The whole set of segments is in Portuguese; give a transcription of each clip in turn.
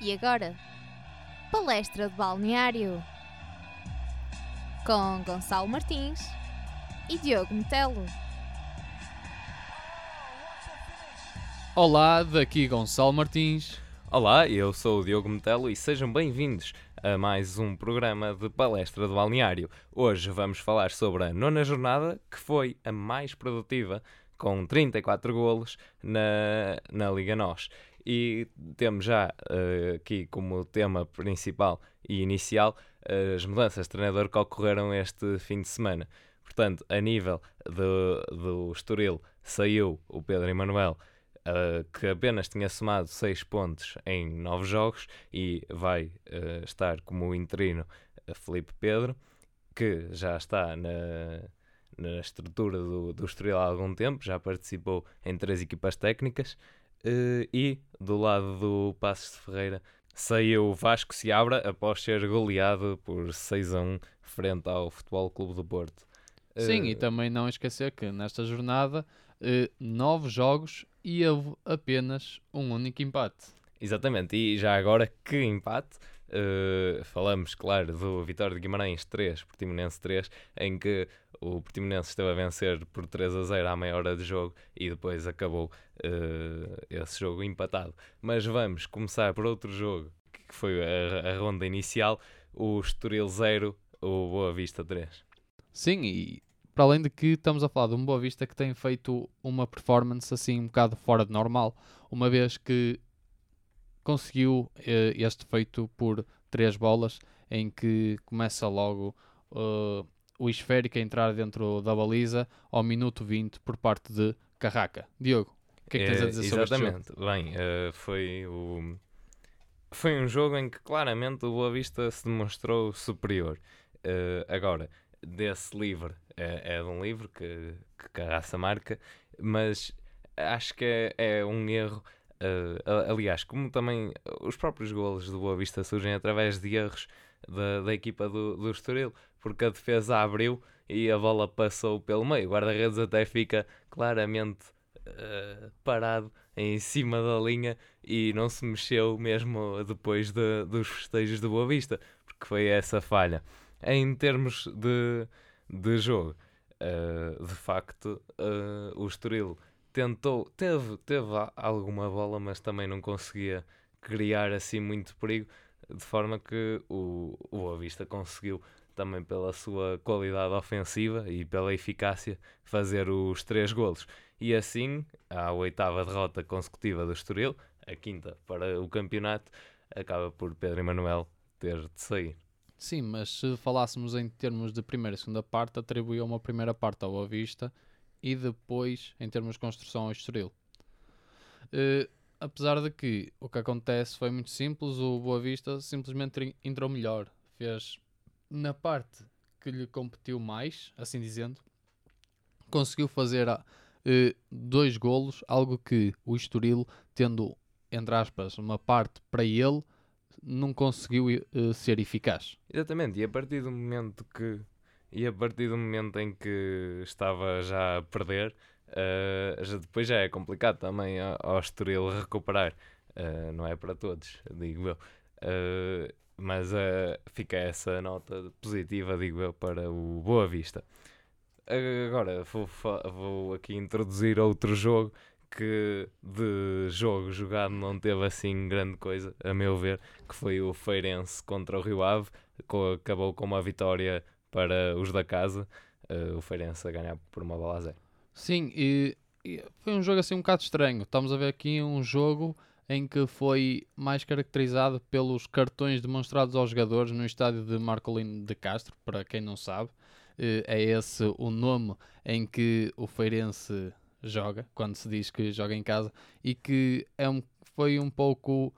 E agora, palestra de balneário com Gonçalo Martins e Diogo Metelo. Olá, daqui Gonçalo Martins. Olá, eu sou o Diogo Metelo e sejam bem-vindos a mais um programa de palestra de balneário. Hoje vamos falar sobre a nona jornada, que foi a mais produtiva, com 34 golos na, na Liga NOS. E temos já uh, aqui como tema principal e inicial uh, as mudanças de treinador que ocorreram este fim de semana. Portanto, a nível do, do Estoril, saiu o Pedro Emanuel, uh, que apenas tinha somado 6 pontos em 9 jogos e vai estar como interino Felipe Pedro, que já está na, na estrutura do, do Estoril há algum tempo, já participou em três equipas técnicas. Uh, e do lado do Passos de Ferreira saiu Vasco Seabra após ser goleado por 6 a 1 frente ao Futebol Clube do Porto. Sim, uh, e também não esquecer que nesta jornada uh, nove jogos e houve apenas um único empate. Exatamente, e já agora que empate. Uh, falamos, claro, do Vitória de Guimarães 3, Portimonense 3, em que o Portimonense esteve a vencer por 3 a 0 à meia hora de jogo e depois acabou uh, esse jogo empatado. Mas vamos começar por outro jogo, que foi a, a ronda inicial, o Estoril 0, o Boa Vista 3. Sim, e para além de que estamos a falar de um Boa Vista que tem feito uma performance assim um bocado fora de normal, uma vez que conseguiu uh, este feito por três bolas, em que começa logo uh, o esférico a entrar dentro da baliza ao minuto 20 por parte de Carraca. Diogo, o que é que tens a dizer sobre Exatamente. Bem, uh, foi o... Foi um jogo em que claramente o Boa Vista se demonstrou superior. Uh, agora, desse livro, é, é de um livro que, que Carraça marca, mas acho que é, é um erro Uh, aliás, como também os próprios golos do Boa Vista surgem através de erros da, da equipa do, do Estoril, porque a defesa abriu e a bola passou pelo meio. O guarda-redes até fica claramente uh, parado em cima da linha e não se mexeu mesmo depois de, dos festejos do Boa Vista, porque foi essa falha. Em termos de, de jogo, uh, de facto, o Estoril tentou, teve, teve alguma bola, mas também não conseguia criar assim muito perigo, de forma que o, o Boa Vista conseguiu também pela sua qualidade ofensiva e pela eficácia fazer os três golos. E assim, a oitava derrota consecutiva do Estoril, a quinta para o campeonato, acaba por Pedro Emanuel ter de sair. Sim, mas se falássemos em termos de primeira e segunda parte, atribuiu uma primeira parte ao Boa Vista e depois em termos de construção ao Estoril. Uh, apesar de que o que acontece foi muito simples, o Boa Vista simplesmente entrou melhor, fez na parte que lhe competiu mais, assim dizendo, conseguiu fazer uh, dois golos, algo que o Estoril, tendo, entre aspas, uma parte para ele, não conseguiu uh, ser eficaz. Exatamente, e a partir do momento que e a partir do momento em que estava já a perder, uh, depois já é complicado também ao Estoril recuperar. Uh, não é para todos, digo eu. Uh, mas fica essa nota positiva, digo eu, para o Boa Vista. Agora vou, vou aqui introduzir outro jogo que de jogo jogado não teve assim grande coisa, a meu ver, que foi o Feirense contra o Rio Ave, acabou com uma vitória para os da casa, uh, o Feirense a ganhar por uma bola a zero. Sim, e, e, foi um jogo assim um bocado estranho. Estamos a ver aqui um jogo em que foi mais caracterizado pelos cartões demonstrados aos jogadores no estádio de Marcolino de Castro, para quem não sabe. Uh, é esse o nome em que o Feirense joga, quando se diz que joga em casa, e que é um, foi um pouco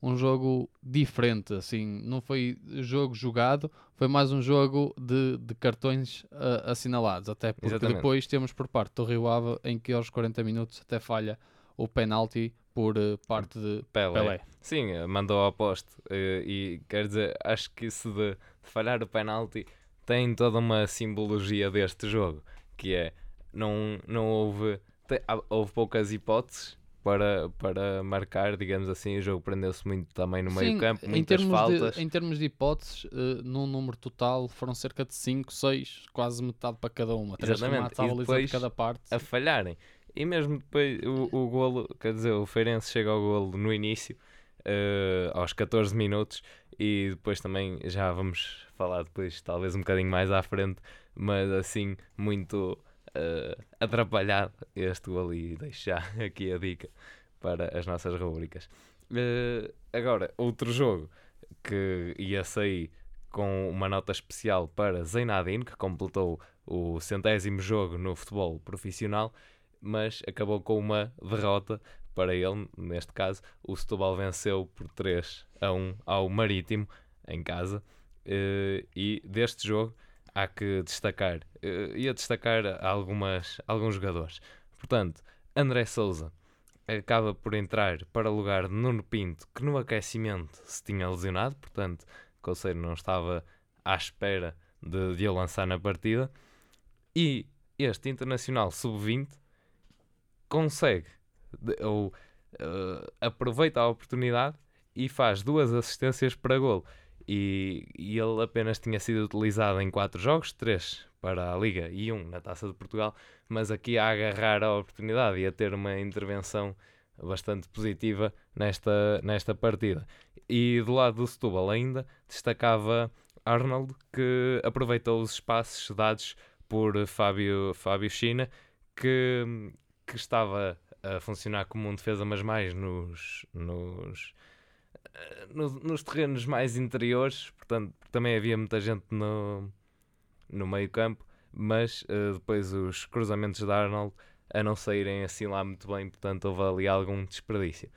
um jogo diferente, assim, não foi jogo jogado, foi mais um jogo de, de cartões uh, assinalados, até porque Exatamente. depois temos por parte do Rio Ave em que aos 40 minutos até falha o penalti por uh, parte de Pelé. Pelé. Sim, eh, mandou ao poste uh, e quer dizer, acho que isso de, de falhar o penalti tem toda uma simbologia deste jogo, que é, não, não houve, te, houve poucas hipóteses para, para marcar, digamos assim. O jogo prendeu-se muito também no meio Sim, campo, em muitas termos, faltas. de, em termos de hipóteses, eh, num número total foram cerca de 5, 6, quase metade para cada uma. Três Exatamente, e baliza de depois cada parte. a falharem. E mesmo depois o, o golo, quer dizer, o Feirense chega ao golo no início, eh, aos 14 minutos, e depois também já vamos falar depois, talvez um bocadinho mais à frente, mas assim, muito eh, atrapalhado este golo e deixo já aqui a dica para as nossas rubricas. Eh, agora, outro jogo que ia sair com uma nota especial para Zeinadine, que completou o centésimo jogo no futebol profissional, mas acabou com uma derrota para ele. Neste caso, o Setúbal venceu por 3 a 1 ao Marítimo, em casa. Eh, e deste jogo há que destacar, eh, ia destacar algumas, alguns jogadores. Portanto, André Souza acaba por entrar para o lugar de Nuno Pinto, que no aquecimento se tinha lesionado, portanto, Conselho não estava à espera de, de o lançar na partida. E este Internacional Sub-20 consegue, ou eh, aproveita a oportunidade e faz duas assistências para gol. E, e ele apenas tinha sido utilizado em quatro jogos, três para a Liga e um na Taça de Portugal, mas aqui a agarrar a oportunidade e a ter uma intervenção bastante positiva nesta, nesta partida. E do lado do Setúbal ainda destacava Arnold, que aproveitou os espaços dados por Fábio, Fábio China, que, que estava a funcionar como um defesa, mas mais nos, nos, no- nos terrenos mais interiores, portanto, também havia muita gente no, no meio campo, mas eh, depois os cruzamentos da Arnold a não saírem assim lá muito bem, portanto houve ali algum desperdício.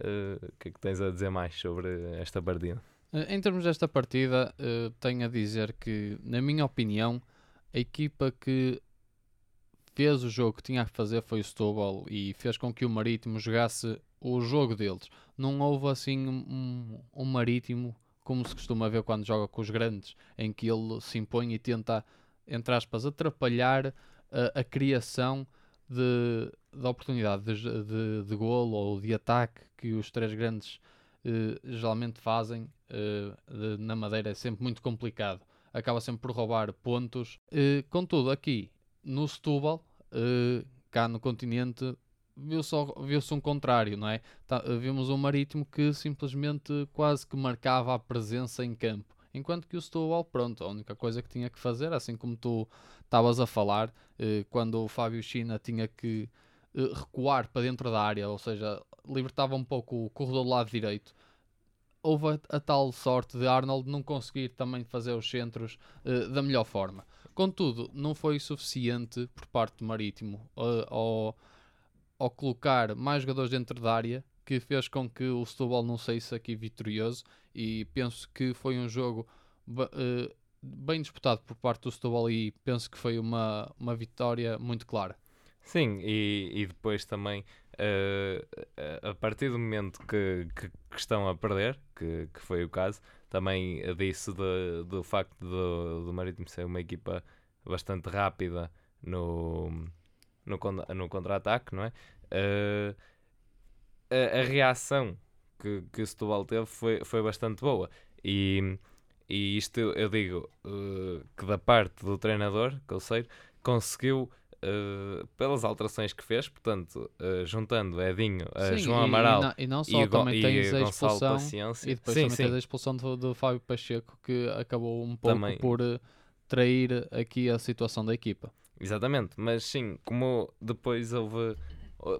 Eh, O que é que tens a dizer mais sobre esta partida? Eh, Em termos desta partida, eh, tenho a dizer que, na minha opinião, a equipa que fez o jogo que tinha a fazer foi o Setúbal e fez com que o Marítimo jogasse o jogo deles. Não houve assim um, um Marítimo como se costuma ver quando joga com os grandes, em que ele se impõe e tenta, entre aspas, atrapalhar a, a criação de, de oportunidade de, de, de golo ou de ataque que os três grandes eh, geralmente fazem eh, de- na Madeira é sempre muito complicado. Acaba sempre por roubar pontos. Eh, contudo, aqui no Setúbal, eh, cá no continente, viu-se viu-se um contrário, não é? Tá- vimos um Marítimo que simplesmente quase que marcava a presença em campo. Enquanto que o Setúbal, pronto, a única coisa que tinha que fazer, assim como tu estavas a falar, eh, quando o Fábio China tinha que eh, recuar para dentro da área, ou seja, libertava um pouco o corredor do lado direito. Houve a, tal sorte de Arnold não conseguir também fazer os centros eh, da melhor forma. Contudo, não foi suficiente por parte do Marítimo ao colocar mais jogadores dentro da área que fez com que o Setúbal não saísse aqui vitorioso e penso que foi um jogo eh, bem disputado por parte do Setúbal e penso que foi uma, uma vitória muito clara. Sim, e, e depois também, a a partir do momento que, que, que estão a perder, que, que foi o caso, também disse de- do facto do, do Marítimo ser uma equipa bastante rápida no, no, no contra-ataque, não é? Eh, a, a reação que, que o Setúbal teve foi, foi bastante boa. E, e isto eu, digo eh, que da parte do treinador, Conselho, conseguiu Uh, pelas alterações que fez, portanto, uh, juntando Edinho, uh, Sim, João e- Amaral e, não, e não só, e, também tens a expulsão Paciência. e depois sim, também sim. tens a expulsão do, do Fábio Pacheco que acabou um pouco Também. por trair aqui a situação da equipa. Exatamente, mas sim, como depois houve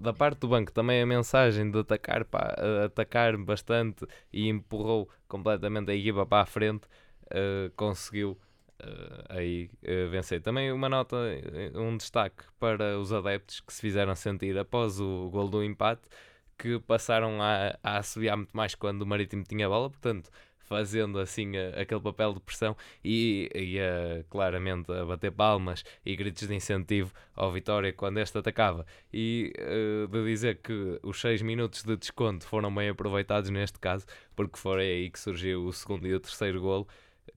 da parte do banco também a mensagem de atacar, pá, atacar bastante e empurrou completamente a equipa para a frente, uh, conseguiu uh, aí uh, vencer. Também uma nota, um destaque para os adeptos que se fizeram sentir após o gol do empate, que passaram a, a assobiar muito mais quando o Marítimo tinha bola, portanto, fazendo assim a- aquele papel de pressão e, e a, claramente a bater palmas e gritos de incentivo ao Vitória quando este atacava. E eh, de dizer que os 6 minutos de desconto foram bem aproveitados neste caso, porque foi aí que surgiu o segundo e o terceiro golo,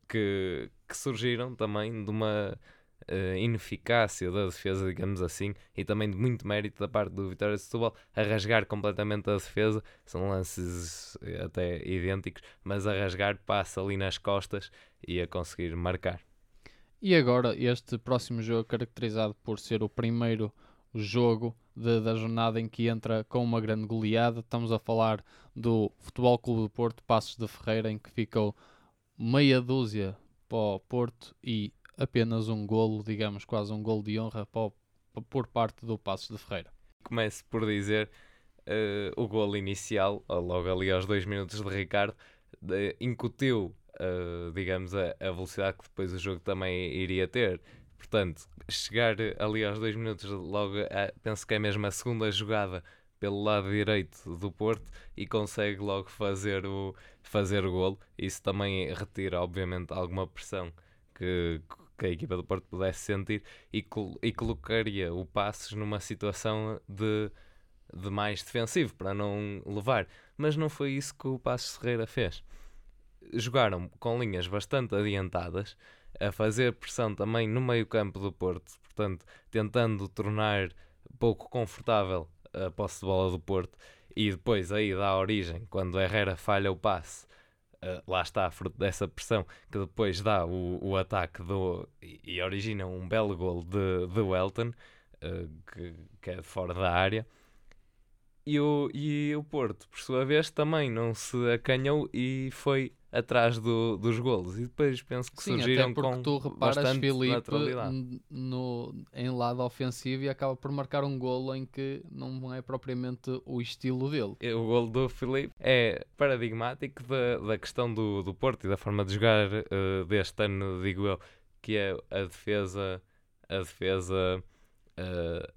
que, que surgiram também de uma uh, ineficácia da defesa, digamos assim, e também de muito mérito da parte do Vitória de Setúbal a rasgar completamente a defesa. São lances eh, até idênticos, mas a rasgar passa ali nas costas e a conseguir marcar. E agora, este próximo jogo, caracterizado por ser o primeiro jogo de, da jornada em que entra com uma grande goleada, estamos a falar do Futebol Clube do Porto, Passos de Ferreira, em que ficou meia dúzia para o Porto e apenas um golo, digamos quase um golo de honra por parte do Passos de Ferreira. Começo por dizer uh, o golo inicial, logo ali aos dois minutos de Ricardo, de, incutiu, uh, digamos, a, a, velocidade que depois o jogo também iria ter. Portanto, chegar ali aos dois minutos, logo, a, penso que é mesmo a segunda jogada pelo lado direito do Porto e consegue logo fazer o, fazer o golo. Isso também retira, obviamente, alguma pressão que, que a equipa do Porto pudesse sentir e, e colocaria o Passos numa situação de, de mais defensivo para não levar. Mas não foi isso que o Passos Ferreira fez. Jogaram com linhas bastante adiantadas, a fazer pressão também no meio-campo do Porto, portanto, tentando tornar pouco confortável a posse de bola do Porto. E depois aí dá origem, quando Herrera falha o passe, Uh, lá está, fruto dessa pressão, que depois dá o, o ataque do, e, e origina um belo gol de, de Welton, uh, que, que, é de fora da área. E o, e o Porto, por sua vez, também não se acanhou e foi atrás do, dos golos e depois penso que Sim, surgiram até porque com tu reparas bastante Filipe naturalidade. no, em lado ofensivo e acaba por marcar um golo em que não é propriamente o estilo dele. O golo do Filipe é paradigmático da, da questão do, do Porto e da forma de jogar uh, deste ano, digo eu, que é a defesa, a defesa uh,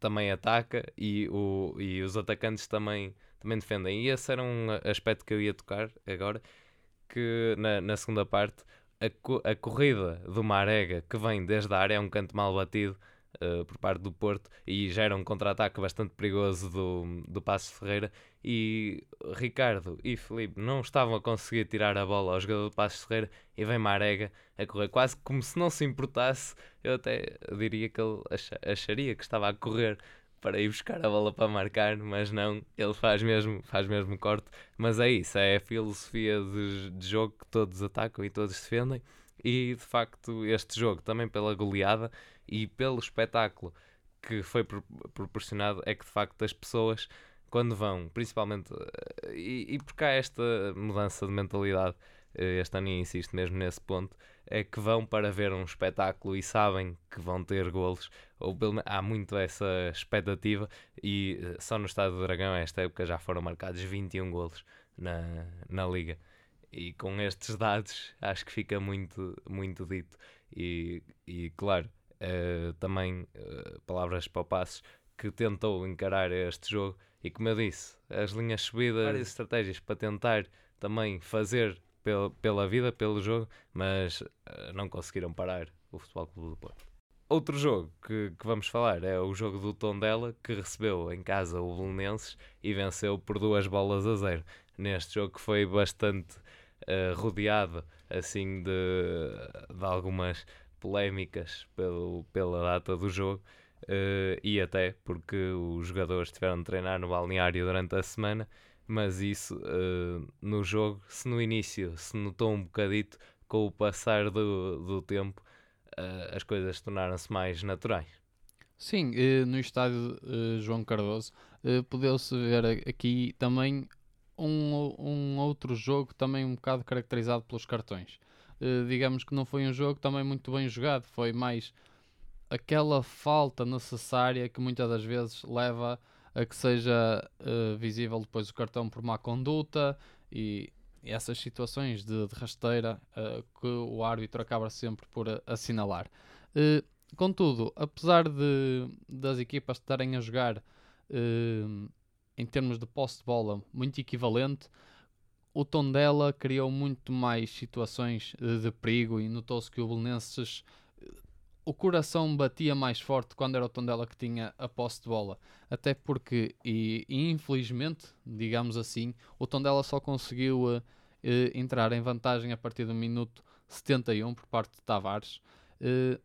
também ataca e, o, e os atacantes também, também defendem. E esse era um aspecto que eu ia tocar agora, que na, na segunda parte a, co a corrida do Marega que vem desde a área é um canto mal batido uh, por parte do Porto e gera um contra-ataque bastante perigoso do, do Passo Ferreira. E Ricardo e Felipe não estavam a conseguir tirar a bola ao jogador do Passo Ferreira e vem Marega a correr quase como se não se importasse. Eu até diria que ele acharia que estava a correr para ir buscar a bola para marcar, mas não, ele faz mesmo, faz mesmo corte. Mas é isso, é a filosofia de, de jogo que todos atacam e todos defendem. E de facto, este jogo, também pela goleada e pelo espetáculo que foi proporcionado, é que de facto as pessoas, quando vão, principalmente, eh, e, e porque há esta mudança de mentalidade, eh, este ano insisto mesmo nesse ponto, que vão para ver um espetáculo e sabem que vão ter golos, ou pelo há muito essa expectativa, e eh, só no Estado do Dragão, esta época, já foram marcados 21 golos na, na Liga. E com estes dados, acho que fica muito, muito dito. E, e claro, uh, também uh, palavras para o Passos, que tentou encarar este jogo, e como eu disse, as linhas subidas, várias estratégias para tentar também fazer pela, pela vida, pelo jogo, mas uh, não conseguiram parar o Futebol Clube do Porto. Outro jogo que, que, vamos falar é o jogo do Tondela, que recebeu em casa o Belenenses e venceu por duas bolas a zero. Neste jogo que foi bastante uh, rodeado assim de, de algumas polémicas pelo, pela data do jogo uh, e até porque os jogadores tiveram de treinar no balneário durante a semana mas isso uh, no jogo, se no início se notou um bocadito, com o passar do, do tempo uh, as coisas tornaram-se mais naturais. Sim, uh, no estádio João Cardoso podeu-se ver aqui também um, um outro jogo também um bocado caracterizado pelos cartões. digamos que não foi um jogo também muito bem jogado, foi mais aquela falta necessária que muitas das vezes leva a que seja uh, visível depois o cartão por má conduta e, essas situações de, de rasteira uh, que o árbitro acaba sempre por uh, assinalar. contudo, apesar de, das equipas estarem a jogar em termos de posse de bola muito equivalente, o Tondela criou muito mais situações de perigo e notou-se que o Belenenses o coração batia mais forte quando era o Tondela que tinha a posse de bola. Até porque, e, e infelizmente, digamos assim, o Tondela só conseguiu uh, uh, entrar em vantagem a partir do minuto 71 por parte de Tavares. Uh,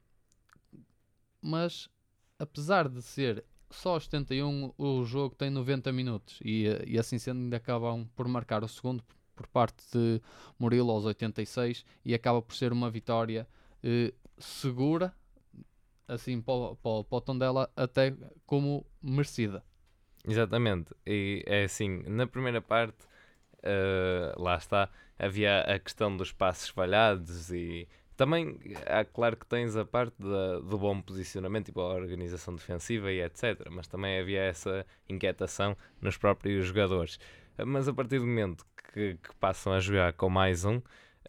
mas apesar de ser só aos 71, o jogo tem 90 minutos e, e assim sendo ainda acabam por marcar o segundo por parte de Murilo aos 86 e acaba por ser uma vitória segura assim para o, para, para o Tondela até como merecida. Exatamente, e é assim, na primeira parte, uh, lá está, havia a questão dos passos falhados e também, há, claro que tens a parte da, do bom posicionamento, tipo a organização defensiva e etc. Mas também havia essa inquietação nos próprios jogadores. Mas a partir do momento que, que passam a jogar com mais um,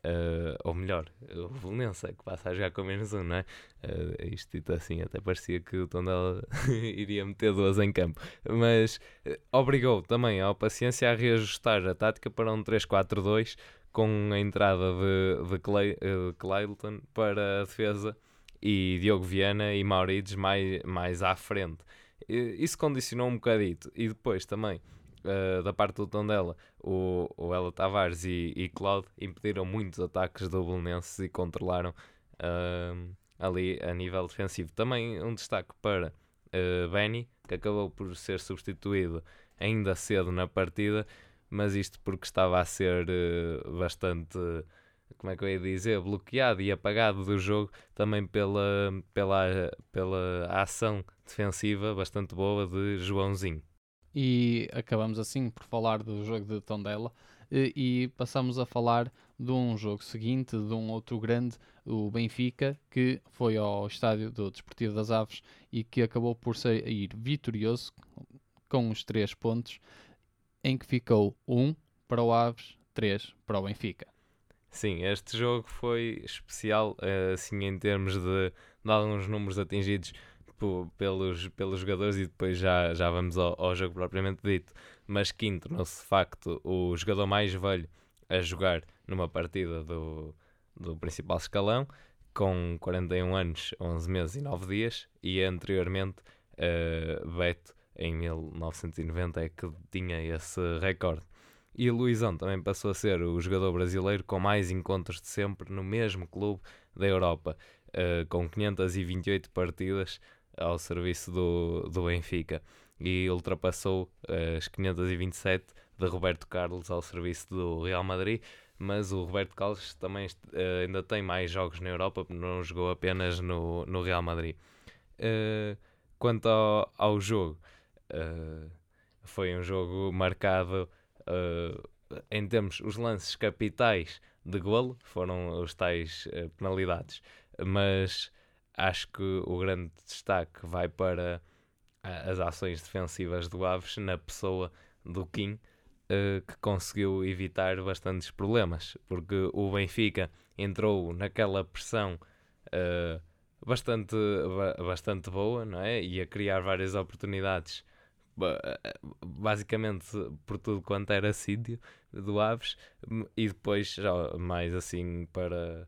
Uh, ou melhor, o Belenense é que passa a jogar com menos um, não é? Uh, isto dito assim, até parecia que o Tondela iria meter duas em campo, mas uh, obrigou também ao Paciência a reajustar a tática para um 3-4-2 com a entrada de, de, Clay, de Clayton para a defesa e Diogo Viana e Maurides mais, mais à frente. Isso condicionou um bocadito. E depois também uh, da parte do Tondela, o, o Ela Tavares e, e Claude impediram muitos ataques do Belenenses e controlaram uh, ali a nível defensivo. Também um destaque para uh, Benny, que acabou por ser substituído ainda cedo na partida, mas isto porque estava a ser bastante como é que eu ia dizer, bloqueado e apagado do jogo também pela, pela, pela ação defensiva bastante boa de Joãozinho. E acabamos assim por falar do jogo de Tondela e, e passamos a falar de um jogo seguinte, de um outro grande, o Benfica, que foi ao estádio do Desportivo das Aves e que acabou por sair vitorioso com os três pontos, em que ficou um para o Aves, três para o Benfica. Sim, este jogo foi especial, eh, assim, em termos de, de alguns números atingidos pelos, pelos jogadores e depois já, já vamos ao, ao jogo propriamente dito. Mas quinto, no facto, o jogador mais velho a jogar numa partida do, do principal escalão, com 41 anos, 11 meses e 9 dias, e anteriormente uh, Beto, em 1990, é que tinha esse recorde. E Luizão também passou a ser o jogador brasileiro com mais encontros de sempre no mesmo clube da Europa, uh, com 528 partidas, ao serviço do, do Benfica. E ultrapassou as 527 de Roberto Carlos ao serviço do Real Madrid, mas o Roberto Carlos também uh, ainda tem mais jogos na Europa, não jogou apenas no, no Real Madrid. Uh, quanto ao, ao jogo, uh, foi um jogo marcado em termos, os lances capitais de golo foram os tais penalidades, mas acho que o grande destaque vai para as ações defensivas do Aves na pessoa do Kim, uh, que conseguiu evitar bastantes problemas, porque o Benfica entrou naquela pressão uh, bastante, bastante boa, não é? E a criar várias oportunidades, basicamente por tudo quanto era sítio do Aves, e depois já mais assim para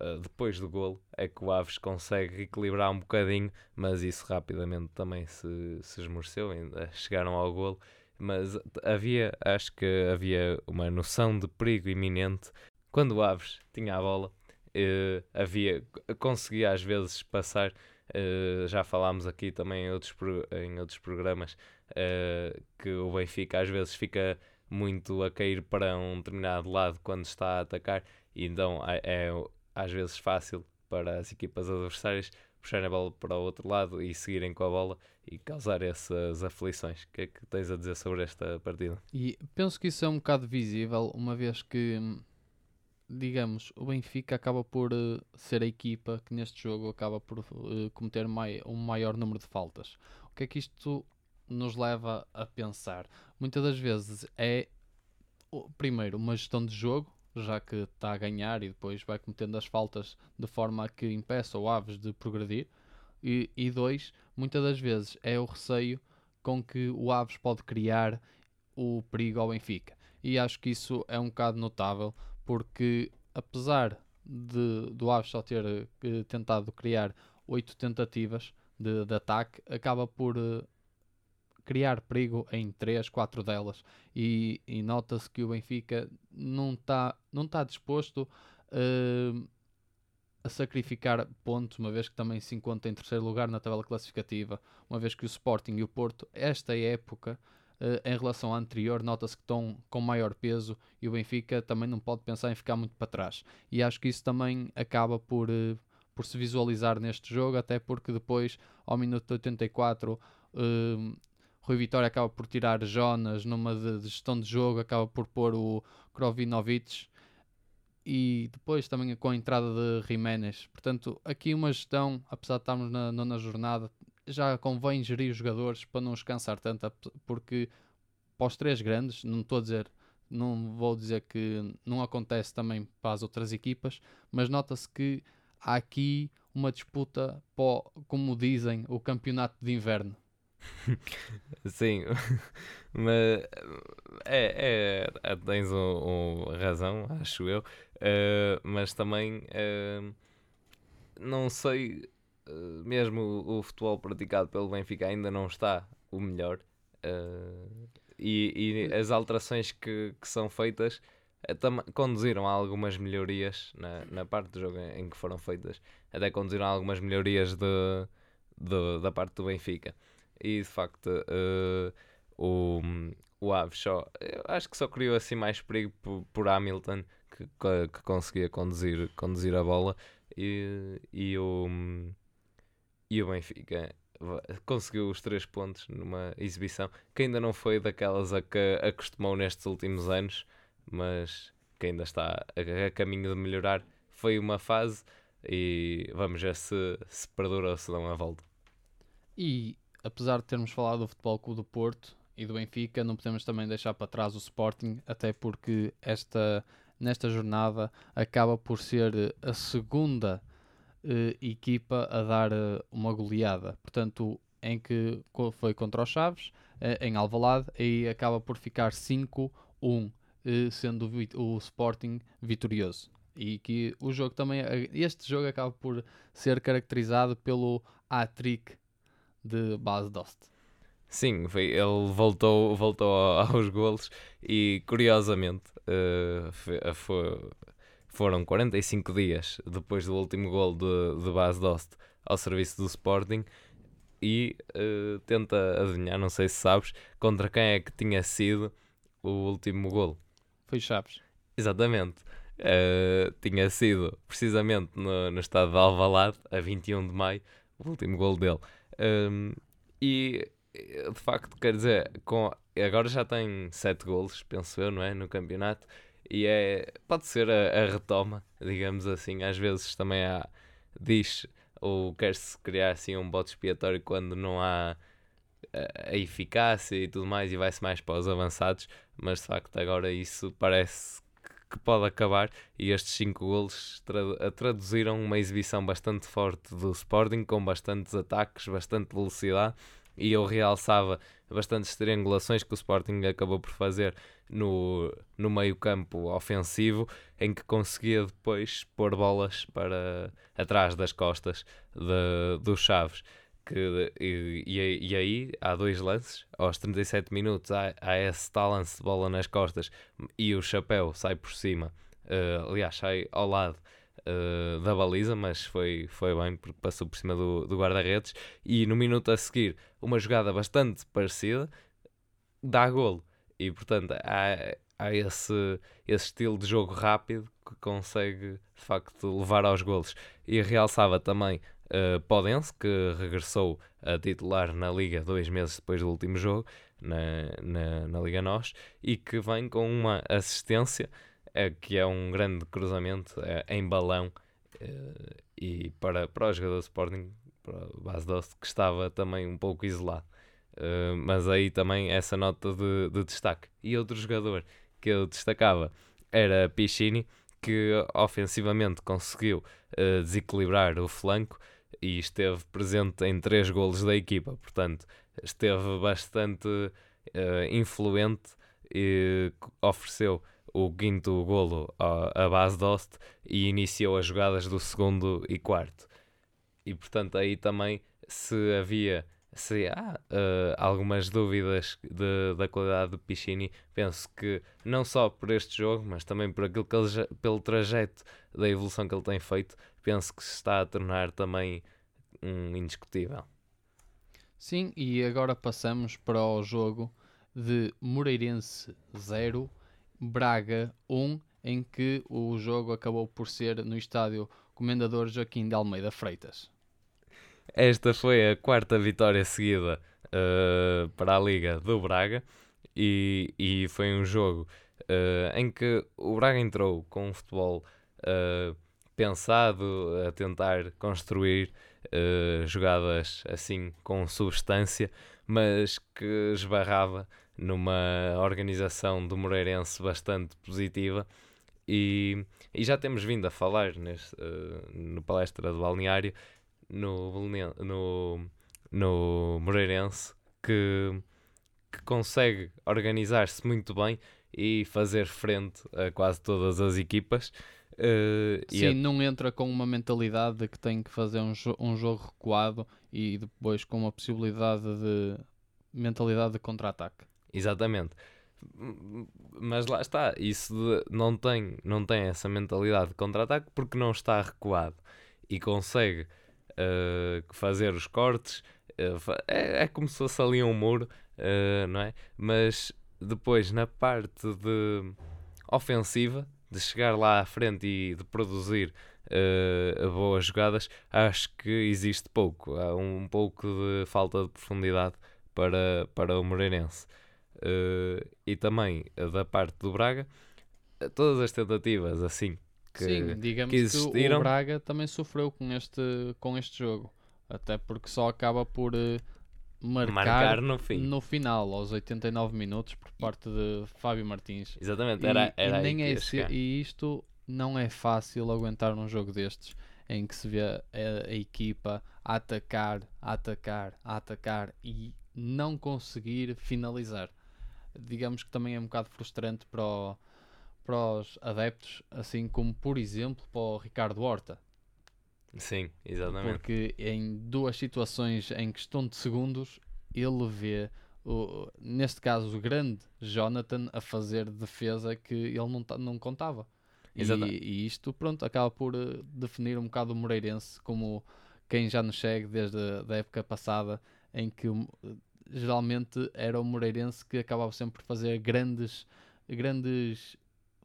Uh, depois do golo é que o Aves consegue equilibrar um bocadinho, mas isso rapidamente também se, se esmoreceu, ainda chegaram ao golo. Mas havia, acho que havia uma noção de perigo iminente quando o Aves tinha a bola. Uh, havia, conseguia às vezes passar. Uh, já falámos aqui também em outros, em outros programas que o Benfica às vezes fica muito a cair para um determinado lado quando está a atacar, e então é, é às vezes fácil para as equipas adversárias puxarem a bola para o outro lado e seguirem com a bola e causar essas aflições. O que é que tens a dizer sobre esta partida? E penso que isso é um bocado visível, uma vez que, digamos, o Benfica acaba por uh, ser a equipa que neste jogo acaba por uh, cometer um maior número de faltas. O que é que isto nos leva a pensar? Muitas das vezes é, primeiro, uma gestão de jogo, já que está a ganhar e depois vai cometendo as faltas de forma a que impeça o Aves de progredir. E, e dois, muitas das vezes é o receio com que o Aves pode criar o perigo ao Benfica. E acho que isso é um bocado notável, porque apesar de, do Aves só ter uh, tentado criar oito tentativas de, de, ataque, acaba por uh, criar perigo em 3, 4 delas e, e nota-se que o Benfica não está não tá disposto uh, a sacrificar pontos, uma vez que também se encontra em terceiro lugar na tabela classificativa, uma vez que o Sporting e o Porto, esta época, uh, em relação à anterior, nota-se que estão com maior peso e o Benfica também não pode pensar em ficar muito para trás. E acho que isso também acaba por, uh, por se visualizar neste jogo, até porque depois, ao minuto 84, uh, Rui Vitória acaba por tirar Jonas numa de, de gestão de jogo, acaba por pôr o Krovinovic e depois também com a entrada de Jiménez. Portanto, aqui uma gestão, apesar de estarmos na nona jornada, já convém gerir os jogadores para não os cansar tanto, porque para os três grandes, não estou a dizer, não vou dizer que não acontece também para as outras equipas, mas nota-se que há aqui uma disputa para, como dizem, o campeonato de inverno. Sim, mas é, é, é tens um, um, razão, acho eu, uh, mas também uh, não sei, uh, mesmo o, o, futebol praticado pelo Benfica ainda não está o melhor e, e, as alterações que, que são feitas conduziram a algumas melhorias na, na parte do jogo em, em que foram feitas, até conduziram a algumas melhorias de, de da parte do Benfica e de facto uh, o, o Aves só acho que só criou assim mais perigo por, por Hamilton que, que, conseguia conduzir, conduzir a bola e, e, o, e o Benfica conseguiu os três pontos numa exibição que ainda não foi daquelas a que acostumou nestes últimos anos, mas que ainda está a, a caminho de melhorar. Foi uma fase e vamos ver se, se perdura ou se dão a volta. E apesar de termos falado do Futebol Clube do Porto e do Benfica, não podemos também deixar para trás o Sporting, até porque esta, nesta jornada acaba por ser a segunda uh, equipa a dar uh, uma goleada. Portanto, em que foi contra os Chaves, em Alvalade, e acaba por ficar 5-1, sendo o, o Sporting vitorioso e que o jogo também este jogo acaba por ser caracterizado pelo hat-trick de base Dost. Sim, foi, ele voltou, voltou aos golos e curiosamente uh, foi, eh, foi, foram 45 dias depois do último gol de, de base Dost ao serviço do Sporting e uh, tenta adivinhar, não sei se sabes, contra quem é que tinha sido o último gol. Foi Chaves. Exatamente. Uh, tinha sido precisamente no, no estado de Alvalade, a 21 de maio, o último gol dele. Um, e de facto, quer dizer, com, agora já tem 7 golos, penso eu, não é? No campeonato. E é, pode ser a, a retoma, digamos assim. Às vezes também há, diz ou quer-se criar assim um bote expiatório quando não há a, a eficácia e tudo mais e vai-se mais para os avançados. Mas de facto, agora isso parece que pode acabar e estes 5 golos tra traduziram uma exibição bastante forte do Sporting com bastantes ataques, bastante velocidade e eu realçava bastantes triangulações que o Sporting acabou por fazer no, no meio campo ofensivo em que conseguia depois pôr bolas para atrás das costas de, dos Chaves que, e, e, e, aí há dois lances, aos 37 minutos há, há esse tal lance de bola nas costas e o chapéu sai por cima, uh, aliás, sai ao lado uh, da baliza, mas foi, foi bem porque passou por cima do, do guarda-redes. E no minuto a seguir, uma jogada bastante parecida dá golo, e portanto há, há esse, esse estilo de jogo rápido que consegue de facto levar aos golos. E realçava também uh, Podense, que regressou a titular na Liga dois meses depois do último jogo, na, na, na Liga NOS, e que vem com uma assistência uh, que é um grande cruzamento uh, em balão e para, para o jogador do Sporting, para o Bas Dost, que estava também um pouco isolado. mas aí também essa nota de, de destaque. E outro jogador que eu destacava era Piccini, que ofensivamente conseguiu uh, desequilibrar o flanco e esteve presente em três golos da equipa, portanto esteve bastante uh, influente e ofereceu o quinto golo à, base Dost e iniciou as jogadas do segundo e quarto. E portanto aí também se havia se há uh, algumas dúvidas de, da qualidade do Piccini, penso que não só por este jogo, mas também por aquilo que ele, pelo trajeto da evolução que ele tem feito, penso que se está a tornar também um indiscutível. Sim, e agora passamos para o jogo de Moreirense 0, Braga 1, em que o jogo acabou por ser no estádio Comendador Joaquim de Almeida Freitas. Esta foi a quarta vitória seguida uh, para a Liga do Braga e, e foi um jogo uh, em que o Braga entrou com um futebol uh, pensado a tentar construir jogadas assim com substância, mas que esbarrava numa organização do Moreirense bastante positiva. E, e já temos vindo a falar neste, uh, no palestra do balneário no, no, no Moreirense que, que consegue organizar-se muito bem e fazer frente a quase todas as equipas. Uh, Sim, a... não entra com uma mentalidade de que tem que fazer um, jo um jogo recuado e depois com uma possibilidade de mentalidade de contra-ataque. Exatamente. Mas lá está, isso não, tem, não tem essa mentalidade de contra-ataque porque não está recuado e consegue uh, fazer os cortes. Uh, é, é, como se fosse ali um muro, não é? Mas depois, na parte de ofensiva, de chegar lá à frente e de produzir boas jogadas, acho que existe pouco. Há um pouco de falta de profundidade para, para o Moreirense. Uh, e também da parte do Braga, todas as tentativas assim que, Sim, digamos que, existiram... que o Braga também sofreu com este, com este jogo, até porque só acaba por uh, marcar, marcar, no, fim. no final, aos 89 minutos, por parte de Fábio Martins. Exatamente, era, e, era e nem é esse, E isto não é fácil aguentar num jogo destes em que se vê a, a equipa a atacar, a atacar, a atacar e não conseguir finalizar digamos que também é um bocado frustrante para, o, para os adeptos, assim como, por exemplo, para o Ricardo Horta. Sim, exatamente. Porque em duas situações em questão de segundos, ele vê, o, neste caso, o grande Jonathan a fazer defesa que ele não, não contava. E, e, isto, pronto, acaba por eh, definir um bocado o Moreirense como quem já nos segue desde a época passada, em que geralmente era o Moreirense que acabava sempre por fazer grandes, grandes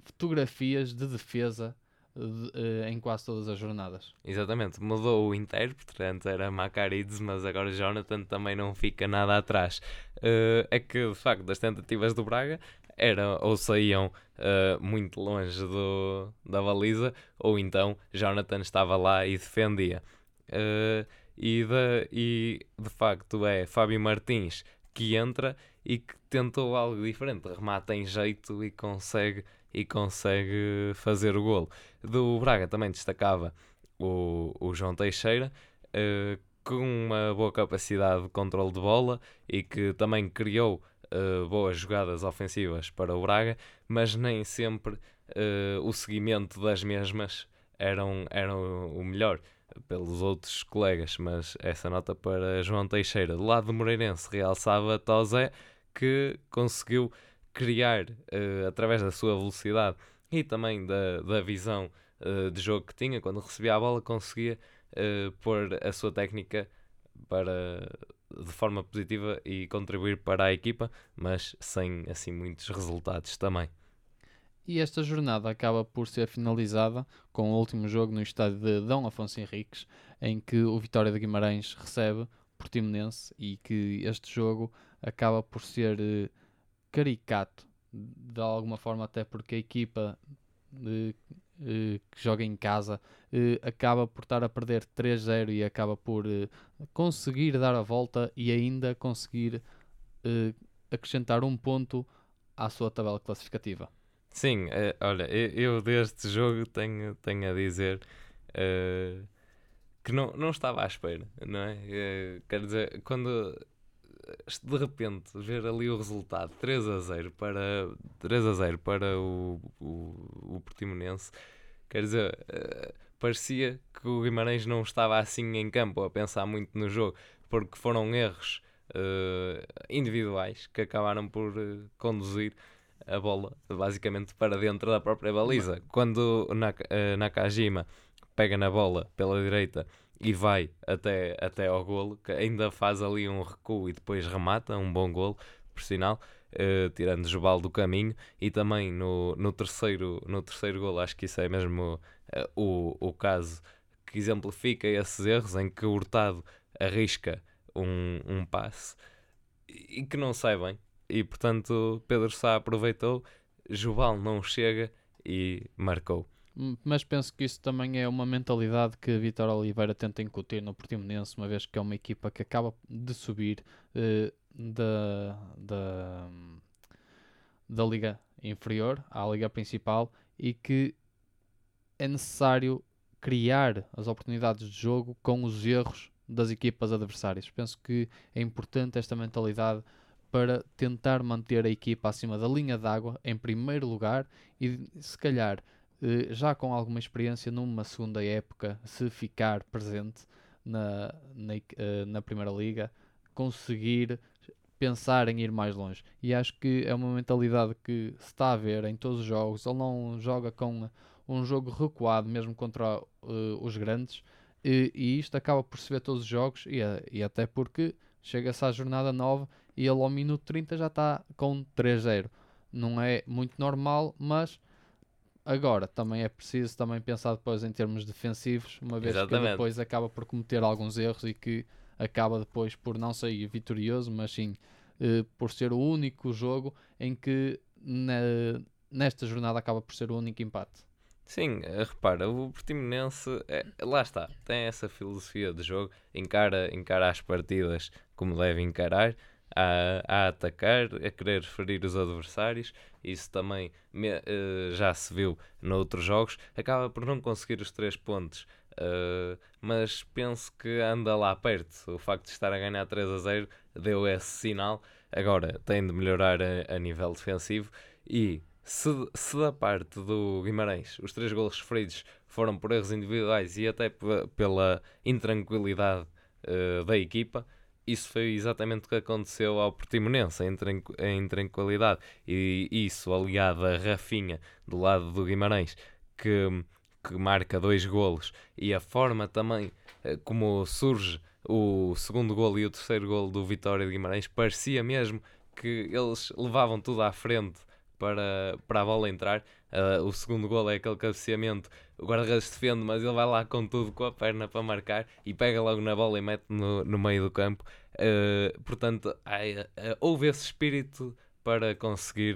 fotografias de defesa de, uh, em quase todas as jornadas. Exatamente, mudou o intérprete, antes era Macarides, mas agora Jonathan também não fica nada atrás. Uh, é que de facto das tentativas do Braga eram ou saíam uh, muito longe do, da baliza, ou então Jonathan estava lá e defendia. Uh, e de, e de facto é Fábio Martins que entra e que tentou algo diferente, remata em jeito e consegue, e consegue fazer o golo. Do Braga também destacava o, o João Teixeira, uh, com uma boa capacidade de controle de bola e que também criou uh, boas jogadas ofensivas para o Braga, mas nem sempre uh, o seguimento das mesmas eram, eram o melhor pelos outros colegas, mas essa nota para João Teixeira. Do lado do Moreirense, realçava Tosé, que conseguiu criar, uh, através da sua velocidade e também da, da visão uh, de jogo que tinha, quando recebia a bola, conseguia uh, pôr a sua técnica para, de forma positiva e contribuir para a equipa, mas sem assim muitos resultados também. E esta jornada acaba por ser finalizada com o último jogo no estádio de Dom Afonso Henriques, em que o Vitória de Guimarães recebe Portimonense e que este jogo acaba por ser caricato de alguma forma, até porque a equipa de, eh, que joga em casa eh, acaba por estar a perder 3-0 e acaba por conseguir dar a volta e ainda conseguir acrescentar um ponto à sua tabela classificativa. Sim, olha, eu, eu, deste jogo tenho, tenho a dizer uh, que não, não estava à espera, não é? Uh, quer dizer, quando de repente ver ali o resultado 3 a 0 para 3 a 0 para o, o, o Portimonense, quer dizer, uh, parecia que o Guimarães não estava assim em campo a pensar muito no jogo, porque foram erros uh, individuais que acabaram por uh, conduzir a bola basicamente para dentro da própria baliza. Quando na, uh, Nakajima pega na bola pela direita e vai até, até ao golo, que ainda faz ali um recuo e depois remata, um bom golo, por sinal, uh, tirando Jubal do caminho, e também no, no, terceiro, no terceiro golo, acho que isso é mesmo uh, o, o caso que exemplifica esses erros, em que o Hurtado arrisca um, um passe e que não sai bem, e portanto Pedro Sá aproveitou, Jubal não chega e marcou. Hum, mas penso que isso também é uma mentalidade que Vitor Oliveira tenta incutir no Portimonense, uma vez que é uma equipa que acaba de subir uh, da, da, da Liga Inferior à Liga Principal e que é necessário criar as oportunidades de jogo com os erros das equipas adversárias. Penso que é importante esta mentalidade para tentar manter a equipa acima da linha d'água em primeiro lugar e se calhar já com alguma experiência numa segunda época, se ficar presente na, na, eh, na Primeira Liga, conseguir pensar em ir mais longe. E acho que é uma mentalidade que se está a ver em todos os jogos. Ele não joga com um jogo recuado, mesmo contra uh, os grandes, e, e, isto acaba por se ver todos os jogos, e, e até porque chega-se à jornada 9 e ele ao minuto 30 já está com 3-0. Não é muito normal, mas Agora, também é preciso também pensar depois em termos defensivos, uma vez Exatamente. que depois acaba por cometer alguns erros e que acaba depois por não sair vitorioso, mas sim eh, por ser o único jogo em que na, nesta jornada acaba por ser o único empate. Sim, eh, repara, o Portimonense, é, lá está, tem essa filosofia de jogo, encara, encara as partidas como deve encarar, a, a atacar, a querer ferir os adversários. Isso também me, uh, já se viu noutros jogos. Acaba por não conseguir os três pontos, uh, mas penso que anda lá perto. O facto de estar a ganhar 3 a 0 deu esse sinal. Agora tem de melhorar a, a nível defensivo e se, se, da parte do Guimarães os três golos sofridos foram por erros individuais e até pela intranquilidade uh, da equipa, isso foi exatamente o que aconteceu ao Portimonense, em, em tranquilidade. E isso aliado a Rafinha, do lado do Guimarães, que, que marca dois golos, e a forma também eh, como surge o segundo golo e o terceiro golo do Vitória de Guimarães, parecia mesmo que eles levavam tudo à frente para, para a bola entrar. Uh, o segundo gol é aquele cabeceamento, o guarda-redes defende, mas ele vai lá com tudo com a perna para marcar e pega logo na bola e mete no, no meio do campo. Uh, portanto, uh, houve esse espírito para conseguir,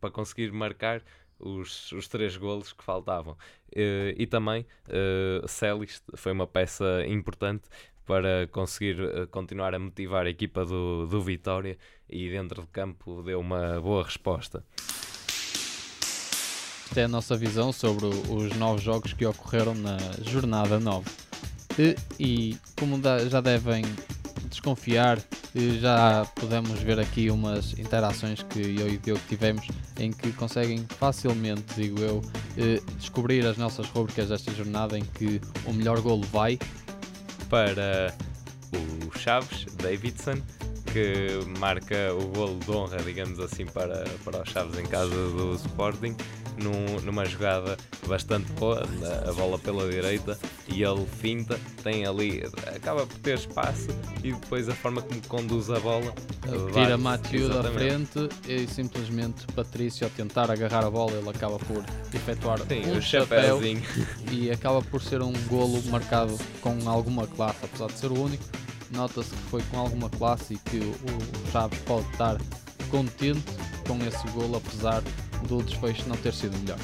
para conseguir marcar os, os três golos que faltavam. e também uh, Celis foi uma peça importante para conseguir continuar a motivar a equipa do, do Vitória e dentro de campo deu uma boa resposta. Esta é a nossa visão sobre os novos jogos que ocorreram na jornada 9. E, e como já devem desconfiar, já podemos ver aqui umas interações que eu e o Diogo tivemos em que conseguem facilmente, digo eu, descobrir as nossas rubricas desta jornada em que o melhor golo vai para o Chaves Davidson que marca o golo de honra, digamos assim, para, para os Chaves em casa do Sporting, num, numa jogada bastante boa, a bola pela direita, e ele finta, tem ali, acaba por ter espaço, e depois a forma como conduz a bola. Tira Mathieu da frente e simplesmente Patrício a tentar agarrar a bola, ele acaba por efetuar Sim, um chapéu e acaba por ser um golo marcado com alguma classe, apesar de ser o único nota-se que foi com alguma classe e que o Chaves pode estar contente com esse golo, apesar do desfecho não ter sido melhor.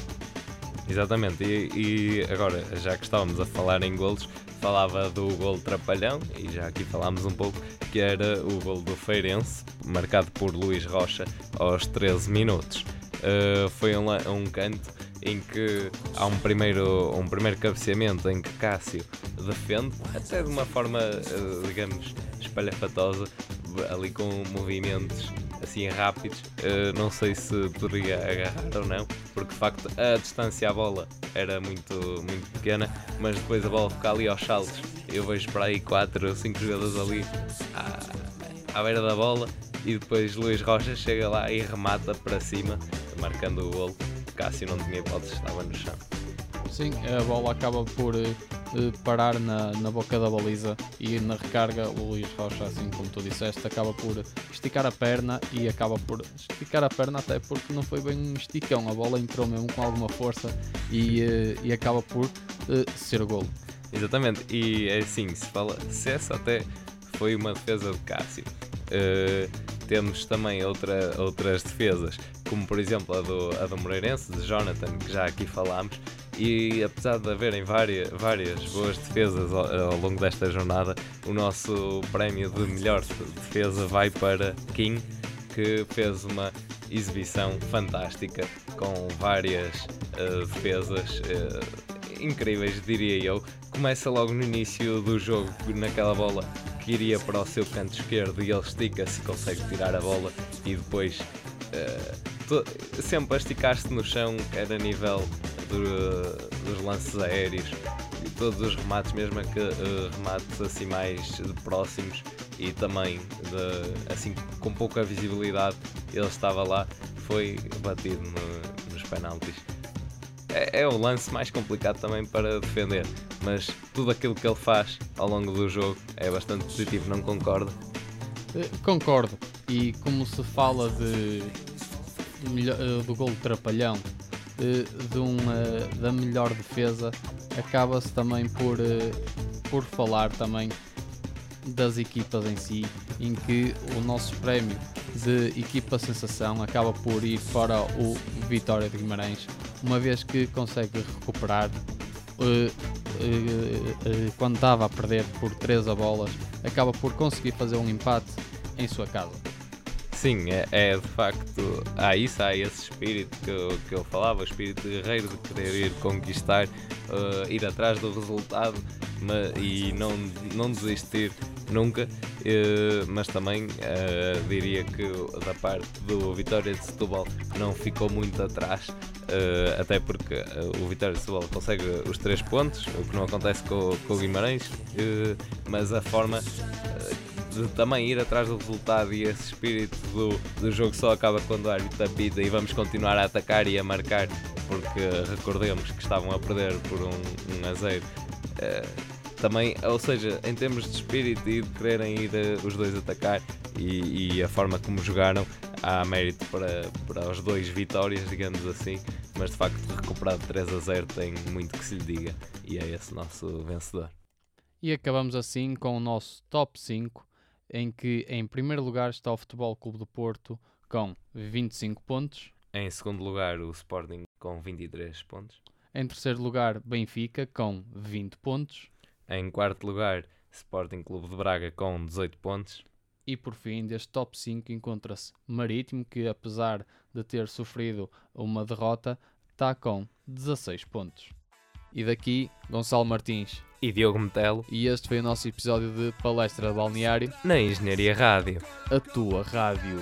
Exatamente, e, e, agora, já que estávamos a falar em golos, falava do gol trapalhão, e já aqui falámos um pouco, que era o gol do Feirense, marcado por Luís Rocha aos 13 minutos. Uh, foi um, um canto em que há um primeiro, um primeiro cabeceamento em que Cássio defende, até de uma forma, eh, digamos, espalhafatosa, ali com movimentos assim rápidos. Uh, não sei se poderia agarrar ou não, porque de facto a distância à bola era muito, muito pequena, mas depois a bola fica ali aos saltos. Eu vejo para aí 4 ou 5 jogadores ali à, à beira da bola e depois Luís Rocha chega lá e remata para cima, marcando o golo. Cássio não tinha hipótese, estava no chão. Sim, a bola acaba por eh, parar na, na boca da baliza e na recarga o Luís Rocha, assim como tu disseste, acaba por esticar a perna e acaba por esticar a perna até porque não foi bem um esticão, a bola entrou mesmo com alguma força e, eh, e acaba por eh, ser golo. Exatamente, e é assim, se fala, se essa até foi uma defesa de Cássio. Uh, temos também outra, outras defesas, como por exemplo a do, a do Moreirense, de Jonathan, que já aqui falámos, e apesar de haverem várias, várias boas defesas ao, ao, longo desta jornada, o nosso prémio de melhor defesa vai para King, que fez uma exibição fantástica com várias uh, defesas. Uh, incríveis, diria eu. Começa logo no início do jogo, naquela bola que iria para o seu canto esquerdo e ele estica-se consegue tirar a bola e depois uh, sempre a esticar-se no chão, quer a nível do, dos lances aéreos e todos os remates, mesmo que uh, remates assim mais próximos e também de, assim com pouca visibilidade, ele estava lá, foi batido no, nos penaltis é, é o lance mais complicado também para defender, mas tudo aquilo que ele faz ao longo do jogo é bastante positivo, não concordo? Eh, concordo, e como se fala de, eh, do gol de trapalhão, de uma, da melhor defesa, acaba-se também por, por falar também das equipas em si, em que o nosso prémio de equipa sensação acaba por ir para o Vitória de Guimarães, uma vez que consegue recuperar uh, uh, uh, quando estava a perder por 3 a bolas, acaba por conseguir fazer um empate em sua casa. Sim, é, é, de facto, há isso, há esse espírito que eu, que eu falava, o espírito guerreiro de querer ir conquistar, uh, ir atrás do resultado mas, e não, não desistir nunca, uh, mas também uh, diria que da parte do Vitória de Setúbal não ficou muito atrás, até porque o Vitória de Setúbal consegue os três pontos, o que não acontece com, com o Guimarães, mas a forma de também ir atrás do resultado e esse espírito do, do jogo só acaba quando o árbitro apita e vamos continuar a atacar e a marcar, porque recordemos que estavam a perder por um, um a zero. Uh, também, ou seja, em termos de espírito e de quererem ir uh, os dois atacar e, e, a forma como jogaram, há mérito para, para os dois vitórias, digamos assim, mas de facto recuperar de 3 a 0 tem muito que se lhe diga e é esse nosso vencedor. E acabamos assim com o nosso top 5 em que em primeiro lugar está o Futebol Clube do Porto com 25 pontos. Em segundo lugar, o Sporting com 23 pontos. Em terceiro lugar, Benfica com 20 pontos. Em quarto lugar, Sporting Clube de Braga com 18 pontos. E por fim, deste top 5 encontra-se Marítimo, que apesar de ter sofrido uma derrota, está com 16 pontos. E daqui, Gonçalo Martins e Diogo Metelo. E este foi o nosso episódio de Palestra Balneário na Engenharia Rádio. A tua rádio.